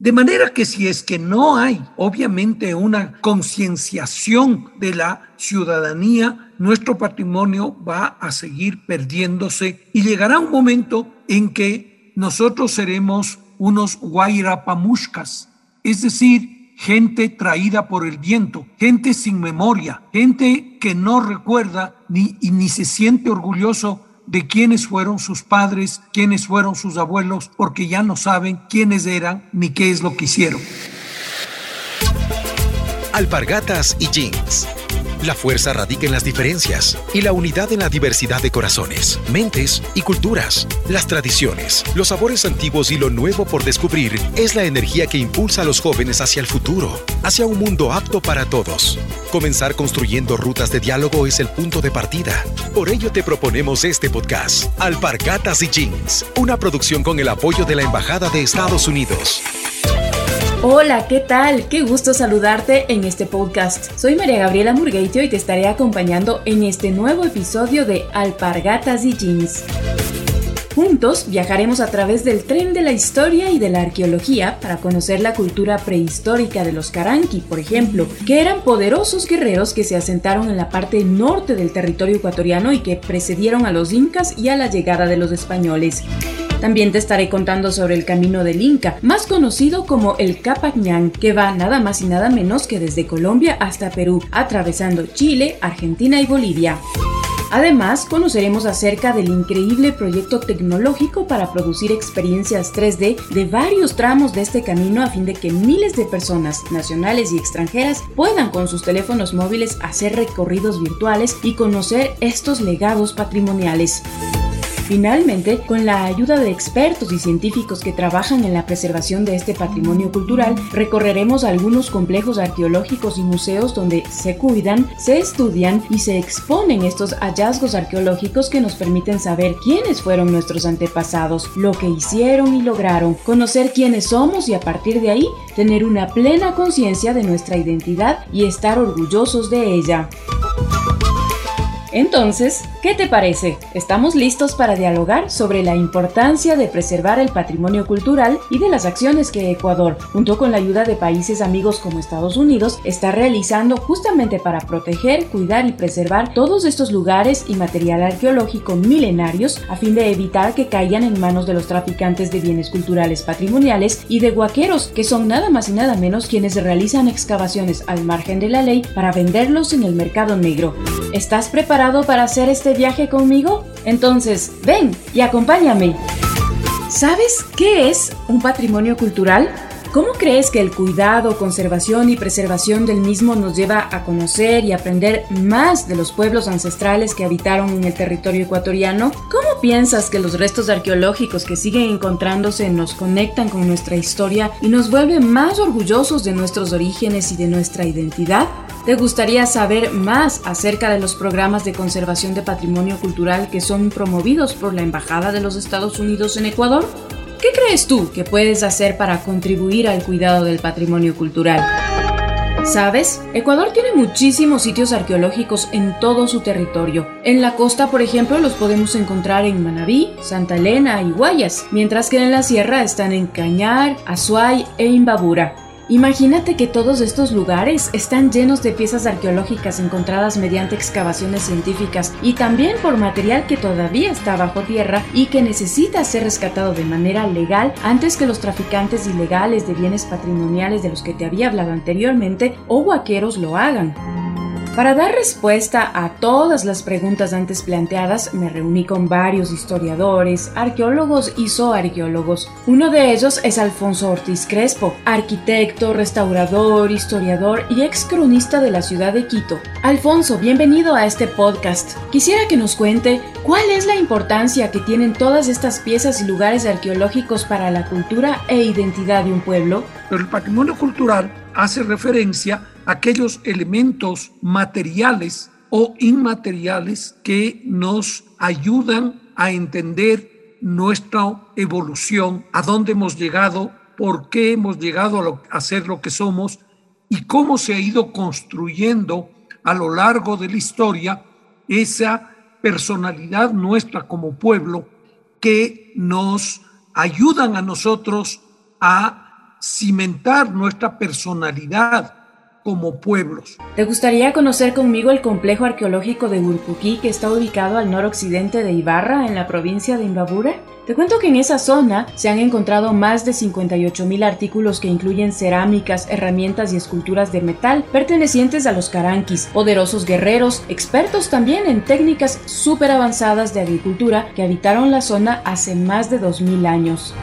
De manera que si es que no hay, obviamente, una concienciación de la ciudadanía, nuestro patrimonio va a seguir perdiéndose y llegará un momento en que nosotros seremos unos guairapamushkas, es decir, gente traída por el viento, gente sin memoria, gente que no recuerda ni, ni se siente orgulloso de quiénes fueron sus padres, quiénes fueron sus abuelos, porque ya no saben quiénes eran ni qué es lo que hicieron. Alpargatas y jeans. La fuerza radica en las diferencias y la unidad en la diversidad de corazones, mentes y culturas. Las tradiciones, los sabores antiguos y lo nuevo por descubrir es la energía que impulsa a los jóvenes hacia el futuro, hacia un mundo apto para todos. Comenzar construyendo rutas de diálogo es el punto de partida. Por ello te proponemos este podcast, Alpargatas y Jeans, una producción con el apoyo de la Embajada de Estados Unidos. Hola, ¿qué tal? Qué gusto saludarte en este podcast. Soy María Gabriela Murgueitio y te estaré acompañando en este nuevo episodio de Alpargatas y Jeans. Juntos viajaremos a través del tren de la historia y de la arqueología para conocer la cultura prehistórica de los Karanki, por ejemplo, que eran poderosos guerreros que se asentaron en la parte norte del territorio ecuatoriano y que precedieron a los incas y a la llegada de los españoles. También te estaré contando sobre el camino del Inca, más conocido como el Capañán, que va nada más y nada menos que desde Colombia hasta Perú, atravesando Chile, Argentina y Bolivia. Además, conoceremos acerca del increíble proyecto tecnológico para producir experiencias 3D de varios tramos de este camino a fin de que miles de personas, nacionales y extranjeras, puedan con sus teléfonos móviles hacer recorridos virtuales y conocer estos legados patrimoniales. Finalmente, con la ayuda de expertos y científicos que trabajan en la preservación de este patrimonio cultural, recorreremos algunos complejos arqueológicos y museos donde se cuidan, se estudian y se exponen estos hallazgos arqueológicos que nos permiten saber quiénes fueron nuestros antepasados, lo que hicieron y lograron, conocer quiénes somos y a partir de ahí tener una plena conciencia de nuestra identidad y estar orgullosos de ella. Entonces, ¿qué te parece? Estamos listos para dialogar sobre la importancia de preservar el patrimonio cultural y de las acciones que Ecuador, junto con la ayuda de países amigos como Estados Unidos, está realizando justamente para proteger, cuidar y preservar todos estos lugares y material arqueológico milenarios a fin de evitar que caigan en manos de los traficantes de bienes culturales patrimoniales y de guaqueros, que son nada más y nada menos quienes realizan excavaciones al margen de la ley para venderlos en el mercado negro. ¿Estás preparado? Para hacer este viaje conmigo? Entonces, ven y acompáñame. ¿Sabes qué es un patrimonio cultural? ¿Cómo crees que el cuidado, conservación y preservación del mismo nos lleva a conocer y aprender más de los pueblos ancestrales que habitaron en el territorio ecuatoriano? ¿Cómo piensas que los restos arqueológicos que siguen encontrándose nos conectan con nuestra historia y nos vuelven más orgullosos de nuestros orígenes y de nuestra identidad? ¿Te gustaría saber más acerca de los programas de conservación de patrimonio cultural que son promovidos por la Embajada de los Estados Unidos en Ecuador? ¿Qué crees tú que puedes hacer para contribuir al cuidado del patrimonio cultural? ¿Sabes? Ecuador tiene muchísimos sitios arqueológicos en todo su territorio. En la costa, por ejemplo, los podemos encontrar en Manabí, Santa Elena y Guayas, mientras que en la sierra están en Cañar, Azuay e Imbabura. Imagínate que todos estos lugares están llenos de piezas arqueológicas encontradas mediante excavaciones científicas y también por material que todavía está bajo tierra y que necesita ser rescatado de manera legal antes que los traficantes ilegales de bienes patrimoniales de los que te había hablado anteriormente o vaqueros lo hagan. Para dar respuesta a todas las preguntas antes planteadas, me reuní con varios historiadores, arqueólogos y zoarqueólogos. Uno de ellos es Alfonso Ortiz Crespo, arquitecto, restaurador, historiador y ex cronista de la ciudad de Quito. Alfonso, bienvenido a este podcast. Quisiera que nos cuente cuál es la importancia que tienen todas estas piezas y lugares arqueológicos para la cultura e identidad de un pueblo. Pero el patrimonio cultural hace referencia aquellos elementos materiales o inmateriales que nos ayudan a entender nuestra evolución, a dónde hemos llegado, por qué hemos llegado a, ser lo que somos y cómo se ha ido construyendo a lo largo de la historia esa personalidad nuestra como pueblo que nos ayudan a nosotros a cimentar nuestra personalidad como pueblos. ¿Te gustaría conocer conmigo el complejo arqueológico de Urcuquí que está ubicado al noroccidente de Ibarra, en la provincia de Imbabura? Te cuento que en esa zona se han encontrado más de 58 mil artículos que incluyen cerámicas, herramientas y esculturas de metal pertenecientes a los caranquis, poderosos guerreros, expertos también en técnicas súper avanzadas de agricultura que habitaron la zona hace más de 2000 años.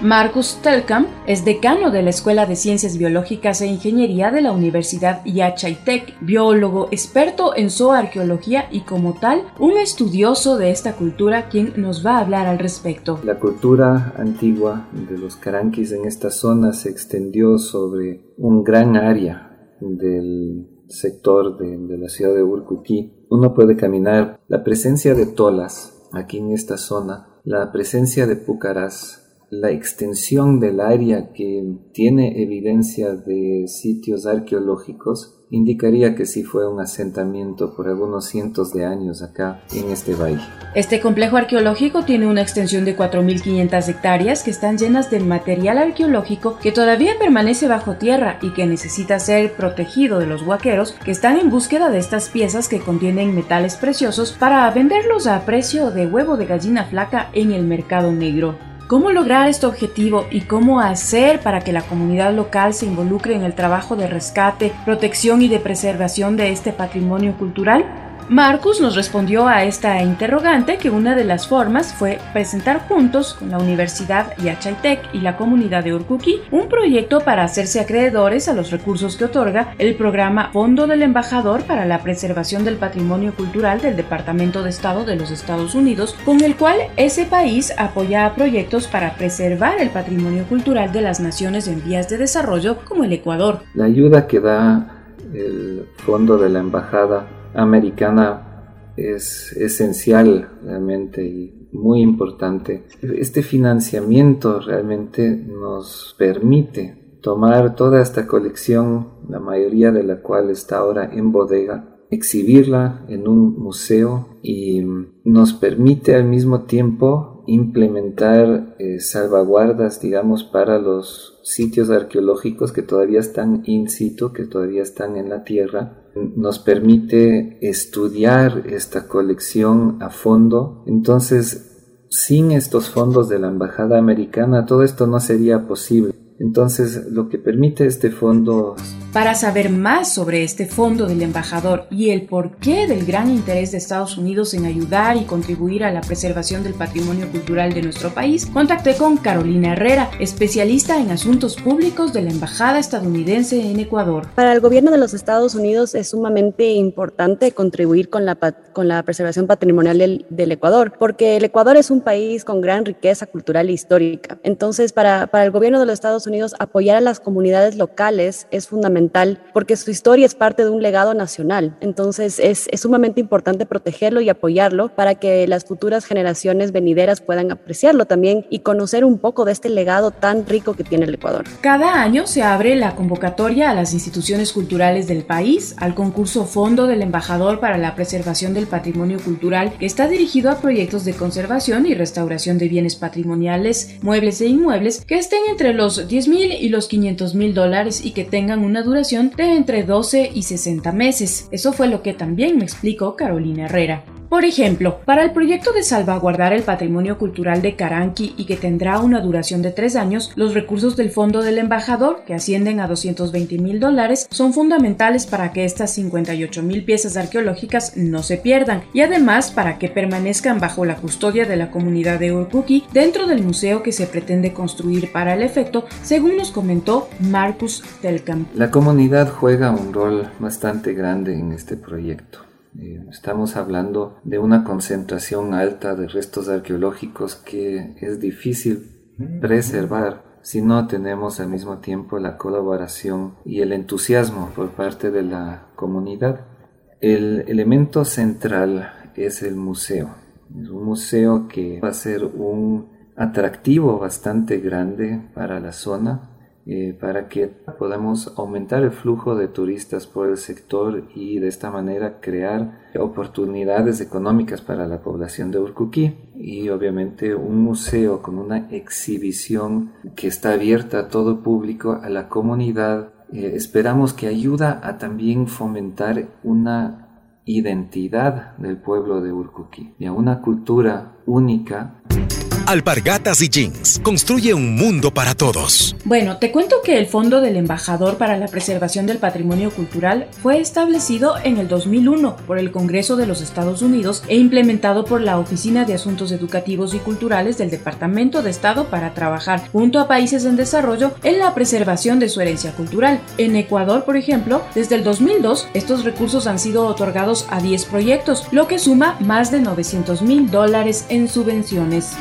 Marcus Telkamp es decano de la Escuela de Ciencias Biológicas e Ingeniería de la Universidad Yachaitec, biólogo, experto en zooarqueología y como tal, un estudioso de esta cultura quien nos va a hablar al respecto. La cultura antigua de los caranquis en esta zona se extendió sobre un gran área del sector de, de la ciudad de Urcuquí. Uno puede caminar la presencia de tolas aquí en esta zona, la presencia de púcaras la extensión del área que tiene evidencia de sitios arqueológicos indicaría que sí fue un asentamiento por algunos cientos de años acá en este valle. Este complejo arqueológico tiene una extensión de 4.500 hectáreas que están llenas de material arqueológico que todavía permanece bajo tierra y que necesita ser protegido de los huaqueros que están en búsqueda de estas piezas que contienen metales preciosos para venderlos a precio de huevo de gallina flaca en el mercado negro. ¿Cómo lograr este objetivo y cómo hacer para que la comunidad local se involucre en el trabajo de rescate, protección y de preservación de este patrimonio cultural? Marcus nos respondió a esta interrogante que una de las formas fue presentar juntos con la Universidad Yachaitec y la comunidad de Urkuki un proyecto para hacerse acreedores a los recursos que otorga el programa Fondo del Embajador para la Preservación del Patrimonio Cultural del Departamento de Estado de los Estados Unidos, con el cual ese país apoya a proyectos para preservar el patrimonio cultural de las naciones en vías de desarrollo como el Ecuador. La ayuda que da el Fondo de la Embajada americana es esencial realmente y muy importante. Este financiamiento realmente nos permite tomar toda esta colección, la mayoría de la cual está ahora en bodega, exhibirla en un museo y nos permite al mismo tiempo implementar eh, salvaguardas, digamos, para los sitios arqueológicos que todavía están in situ, que todavía están en la tierra. Nos permite estudiar esta colección a fondo. Entonces, sin estos fondos de la Embajada Americana, todo esto no sería posible. Entonces, lo que permite este fondo para saber más sobre este fondo del embajador y el porqué del gran interés de Estados Unidos en ayudar y contribuir a la preservación del patrimonio cultural de nuestro país, contacté con Carolina Herrera, especialista en asuntos públicos de la Embajada estadounidense en Ecuador. Para el gobierno de los Estados Unidos es sumamente importante contribuir con la, con la preservación patrimonial del, del Ecuador, porque el Ecuador es un país con gran riqueza cultural e histórica. Entonces, para, para el gobierno de los Estados Unidos, apoyar a las comunidades locales es fundamental porque su historia es parte de un legado nacional. Entonces es, sumamente importante protegerlo y apoyarlo para que las futuras generaciones venideras puedan apreciarlo también y conocer un poco de este legado tan rico que tiene el Ecuador. Cada año se abre la convocatoria a las instituciones culturales del país al concurso Fondo del Embajador para la Preservación del Patrimonio Cultural que está dirigido a proyectos de conservación y restauración de bienes patrimoniales, muebles e inmuebles que estén entre los 10 mil y los 500 mil dólares y que tengan una duración de entre 12 y 60 meses. Eso fue lo que también me explicó Carolina Herrera. Por ejemplo, para el proyecto de salvaguardar el patrimonio cultural de Caranqui y que tendrá una duración de tres años, los recursos del Fondo del Embajador, que ascienden a 220 mil dólares, son fundamentales para que estas 58 mil piezas arqueológicas no se pierdan y además para que permanezcan bajo la custodia de la comunidad de Urkuki dentro del museo que se pretende construir para el efecto, según nos comentó Marcus Telkamp. La comunidad juega un rol bastante grande en este proyecto. Eh, estamos hablando de una concentración alta de restos arqueológicos que es difícil preservar si no tenemos al mismo tiempo la colaboración y el entusiasmo por parte de la comunidad. El elemento central es el museo. Es un museo que va a ser un atractivo bastante grande para la zona eh, para que podamos aumentar el flujo de turistas por el sector y de esta manera crear oportunidades económicas para la población de Urcuquí y obviamente un museo con una exhibición que está abierta a todo público, a la comunidad. Eh, esperamos que ayuda a también fomentar una identidad del pueblo de Urcuquí y a una cultura única Alpargatas y Jeans. Construye un mundo para todos. Bueno, te cuento que el Fondo del Embajador para la Preservación del Patrimonio Cultural fue establecido en el 2001 por el Congreso de los Estados Unidos e implementado por la Oficina de Asuntos Educativos y Culturales del Departamento de Estado para trabajar junto a países en desarrollo en la preservación de su herencia cultural. En Ecuador, por ejemplo, desde el 2002, estos recursos han sido otorgados a 10 proyectos, lo que suma más de 900 mil dólares en subvenciones.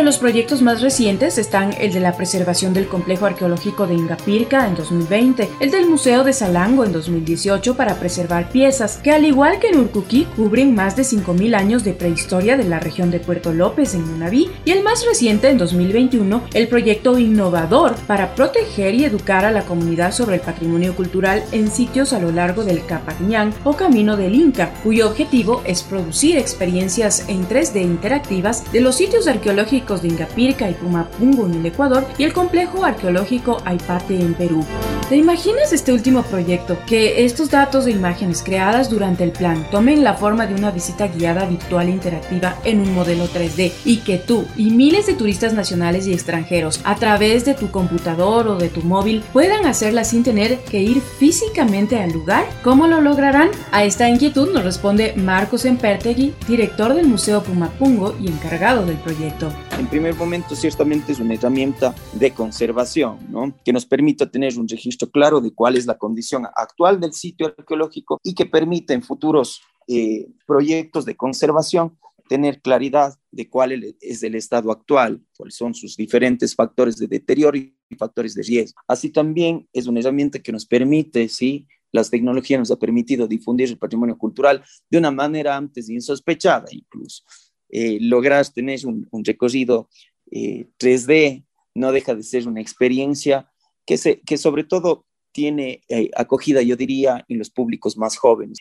Los proyectos más recientes están el de la preservación del complejo arqueológico de Ingapirca en 2020, el del Museo de Salango en 2018 para preservar piezas que al igual que en Urcuquí cubren más de 5.000 años de prehistoria de la región de Puerto López en Munaví y el más reciente en 2021 el proyecto innovador para proteger y educar a la comunidad sobre el patrimonio cultural en sitios a lo largo del Capañán o Camino del Inca, cuyo objetivo es producir experiencias en 3D interactivas de los sitios arqueológicos de Ingapirca y Pumapungo en el Ecuador y el complejo arqueológico Aipate en Perú. ¿Te imaginas este último proyecto? Que estos datos de imágenes creadas durante el plan tomen la forma de una visita guiada virtual interactiva en un modelo 3D y que tú y miles de turistas nacionales y extranjeros a través de tu computador o de tu móvil puedan hacerla sin tener que ir físicamente al lugar? ¿Cómo lo lograrán? A esta inquietud nos responde Marcos Empertegui, director del Museo Pumapungo y encargado del proyecto en primer momento ciertamente es una herramienta de conservación, ¿no? que nos permite tener un registro claro de cuál es la condición actual del sitio arqueológico y que permite en futuros eh, proyectos de conservación tener claridad de cuál es el estado actual, cuáles son sus diferentes factores de deterioro y factores de riesgo. Así también es una herramienta que nos permite, ¿sí? las tecnologías nos ha permitido difundir el patrimonio cultural de una manera antes insospechada incluso eh, logras tener un, recorrido 3D, eh, no deja de ser una experiencia que, se, que sobre todo tiene eh, acogida, yo diría, en los públicos más jóvenes.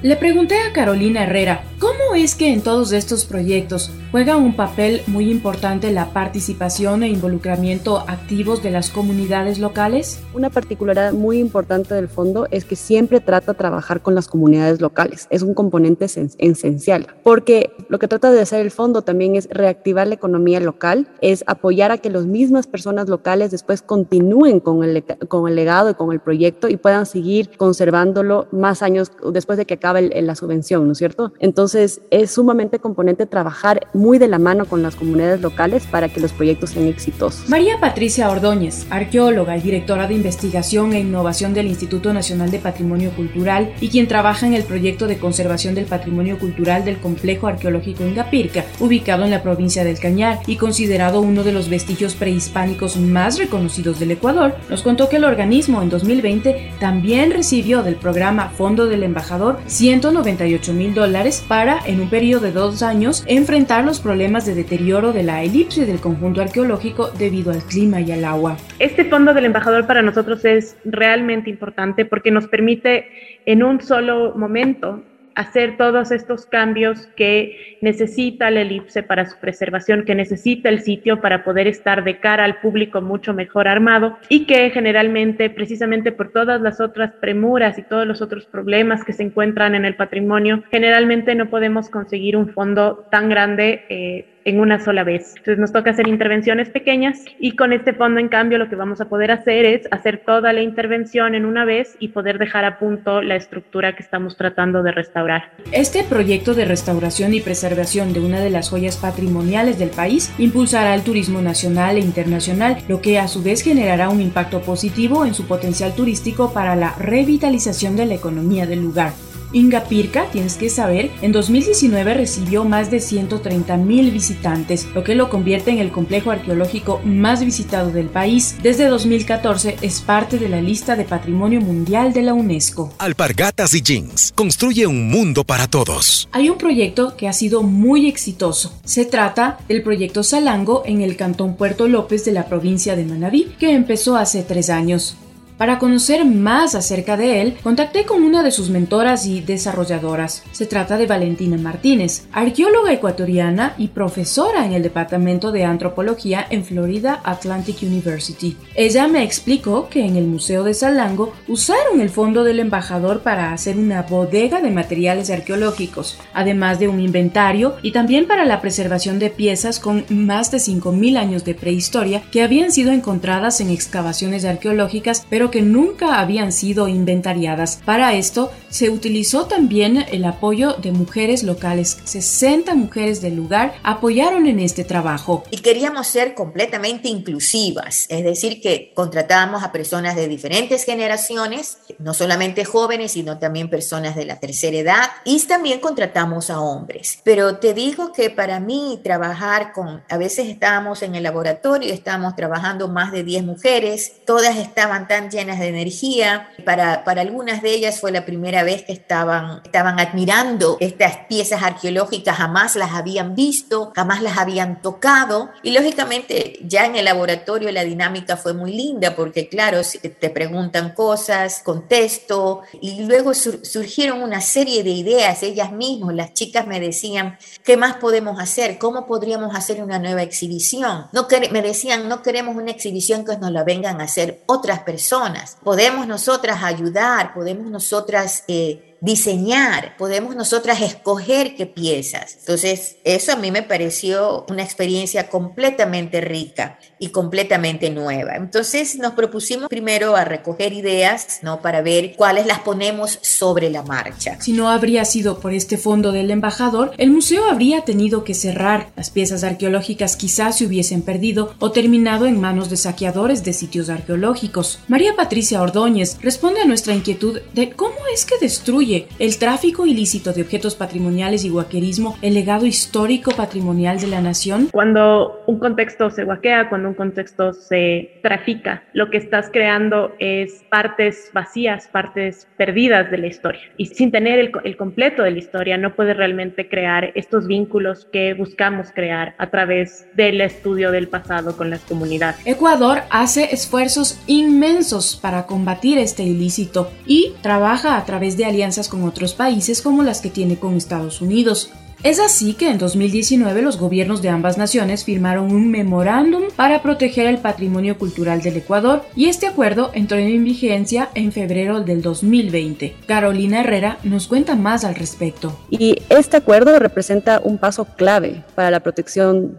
Le pregunté a Carolina Herrera, ¿cómo es que en todos estos proyectos juega un papel muy importante la participación e involucramiento activos de las comunidades locales? Una particularidad muy importante del fondo es que siempre trata de trabajar con las comunidades locales. Es un componente esencial, porque lo que trata de hacer el fondo también es reactivar la economía local, es apoyar a que las mismas personas locales después continúen con el, con el legado y con el proyecto y puedan seguir conservándolo más años después de que acabe en la subvención, ¿no es cierto? Entonces es sumamente componente trabajar muy de la mano con las comunidades locales para que los proyectos sean exitosos. María Patricia Ordóñez, arqueóloga y directora de investigación e innovación del Instituto Nacional de Patrimonio Cultural y quien trabaja en el proyecto de conservación del patrimonio cultural del complejo arqueológico Ingapirca, ubicado en la provincia del Cañar y considerado uno de los vestigios prehispánicos más reconocidos del Ecuador, nos contó que el organismo en 2020 también recibió del programa Fondo del Embajador 198 mil dólares para, en un periodo de dos años, enfrentar los problemas de deterioro de la elipse del conjunto arqueológico debido al clima y al agua. Este fondo del embajador para nosotros es realmente importante porque nos permite en un solo momento hacer todos estos cambios que necesita la elipse para su preservación, que necesita el sitio para poder estar de cara al público mucho mejor armado y que generalmente, precisamente por todas las otras premuras y todos los otros problemas que se encuentran en el patrimonio, generalmente no podemos conseguir un fondo tan grande. Eh, en una sola vez. Entonces nos toca hacer intervenciones pequeñas y con este fondo, en cambio, lo que vamos a poder hacer es hacer toda la intervención en una vez y poder dejar a punto la estructura que estamos tratando de restaurar. Este proyecto de restauración y preservación de una de las joyas patrimoniales del país impulsará el turismo nacional e internacional, lo que a su vez generará un impacto positivo en su potencial turístico para la revitalización de la economía del lugar. Ingapirca, tienes que saber, en 2019 recibió más de 130 mil visitantes, lo que lo convierte en el complejo arqueológico más visitado del país. Desde 2014 es parte de la lista de Patrimonio Mundial de la UNESCO. Alpargatas y jeans. Construye un mundo para todos. Hay un proyecto que ha sido muy exitoso. Se trata del proyecto Salango en el cantón Puerto López de la provincia de Manabí, que empezó hace tres años. Para conocer más acerca de él, contacté con una de sus mentoras y desarrolladoras. Se trata de Valentina Martínez, arqueóloga ecuatoriana y profesora en el Departamento de Antropología en Florida Atlantic University. Ella me explicó que en el Museo de Salango usaron el fondo del embajador para hacer una bodega de materiales arqueológicos, además de un inventario y también para la preservación de piezas con más de 5.000 años de prehistoria que habían sido encontradas en excavaciones arqueológicas, pero que nunca habían sido inventariadas. Para esto se utilizó también el apoyo de mujeres locales. 60 mujeres del lugar apoyaron en este trabajo. Y queríamos ser completamente inclusivas, es decir, que contratábamos a personas de diferentes generaciones, no solamente jóvenes, sino también personas de la tercera edad, y también contratamos a hombres. Pero te digo que para mí trabajar con, a veces estábamos en el laboratorio, estábamos trabajando más de 10 mujeres, todas estaban tan llenas de energía. Para, para algunas de ellas fue la primera vez que estaban, estaban admirando estas piezas arqueológicas, jamás las habían visto, jamás las habían tocado. Y lógicamente ya en el laboratorio la dinámica fue muy linda porque claro, te preguntan cosas, contesto y luego surgieron una serie de ideas ellas mismas, las chicas me decían, ¿qué más podemos hacer? ¿Cómo podríamos hacer una nueva exhibición? No me decían, no queremos una exhibición que nos la vengan a hacer otras personas Podemos nosotras ayudar, podemos nosotras eh, diseñar, podemos nosotras escoger qué piezas. Entonces, eso a mí me pareció una experiencia completamente rica y completamente nueva. Entonces, nos propusimos primero a recoger ideas, ¿no? Para ver cuáles las ponemos sobre la marcha. Si no habría sido por este fondo del embajador, el museo habría tenido que cerrar. Las piezas arqueológicas quizás se hubiesen perdido o terminado en manos de saqueadores de sitios arqueológicos. María Patricia Ordóñez responde a nuestra inquietud de cómo es que destruye el tráfico ilícito de objetos patrimoniales y guaquerismo, el legado histórico patrimonial de la nación? Cuando un contexto se guaquea, cuando un contexto se trafica, lo que estás creando es partes vacías, partes perdidas de la historia. Y sin tener el, el completo de la historia, no puedes realmente crear estos vínculos que buscamos crear a través del estudio del pasado con las comunidades. Ecuador hace esfuerzos inmensos para combatir este ilícito y trabaja a través de alianzas con otros países como las que tiene con Estados Unidos. Es así que en 2019 los gobiernos de ambas naciones firmaron un memorándum para proteger el patrimonio cultural del Ecuador y este acuerdo entró en vigencia en febrero del 2020. Carolina Herrera nos cuenta más al respecto. Y este acuerdo representa un paso clave para la protección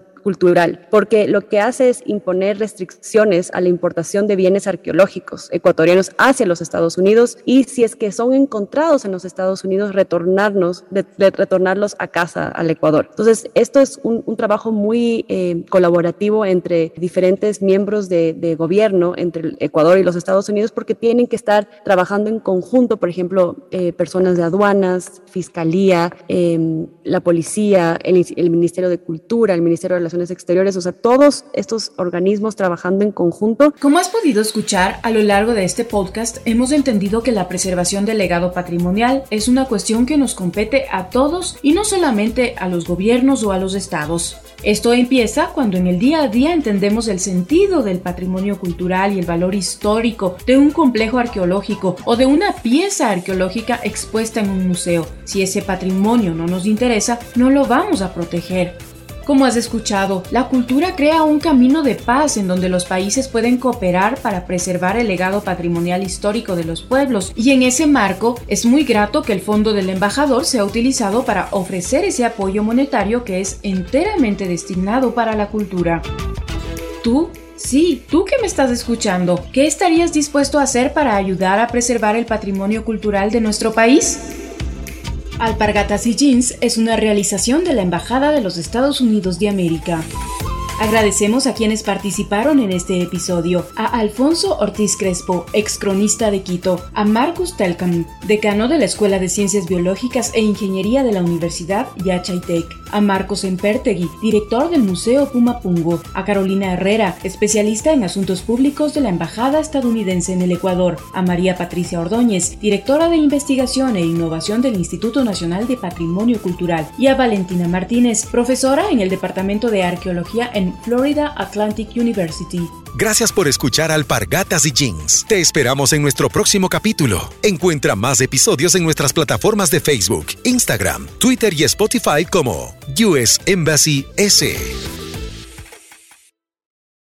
porque lo que hace es imponer restricciones a la importación de bienes arqueológicos ecuatorianos hacia los Estados Unidos y si es que son encontrados en los Estados Unidos, retornarnos, de, retornarlos a casa al Ecuador. Entonces, esto es un, trabajo muy eh, colaborativo entre diferentes miembros de, gobierno, entre el Ecuador y los Estados Unidos, porque tienen que estar trabajando en conjunto, por ejemplo, eh, personas de aduanas, fiscalía, em, la policía, el, el Ministerio de Cultura, el Ministerio de Relaciones Exteriores, o sea, todos estos organismos trabajando en conjunto. Como has podido escuchar, a lo largo de este podcast hemos entendido que la preservación del legado patrimonial es una cuestión que nos compete a todos y no solamente a los gobiernos o a los estados. Esto empieza cuando en el día a día entendemos el sentido del patrimonio cultural y el valor histórico de un complejo arqueológico o de una pieza arqueológica expuesta en un museo. Si ese patrimonio no nos interesa, no lo vamos a proteger. Como has escuchado, la cultura crea un camino de paz en donde los países pueden cooperar para preservar el legado patrimonial histórico de los pueblos y en ese marco es muy grato que el Fondo del Embajador sea utilizado para ofrecer ese apoyo monetario que es enteramente destinado para la cultura. Tú Sí, tú que me estás escuchando, ¿qué estarías dispuesto a hacer para ayudar a preservar el patrimonio cultural de nuestro país? Alpargatas y Jeans es una realización de la Embajada de los Estados Unidos de América. Agradecemos a quienes participaron en este episodio, a Alfonso Ortiz Crespo, ex cronista de Quito, a Marcus Telkam, decano de la Escuela de Ciencias Biológicas e Ingeniería de la Universidad Yachaitec, a Marcos Empertegui, director del Museo Pumapungo, a Carolina Herrera, especialista en asuntos públicos de la Embajada estadounidense en el Ecuador, a María Patricia Ordóñez, directora de investigación e innovación del Instituto Nacional de Patrimonio Cultural, y a Valentina Martínez, profesora en el Departamento de Arqueología Florida Atlantic University. Gracias por escuchar Alpargatas y Jeans. Te esperamos en nuestro próximo capítulo. Encuentra más episodios en nuestras plataformas de Facebook, Instagram, Twitter y Spotify como US Embassy S.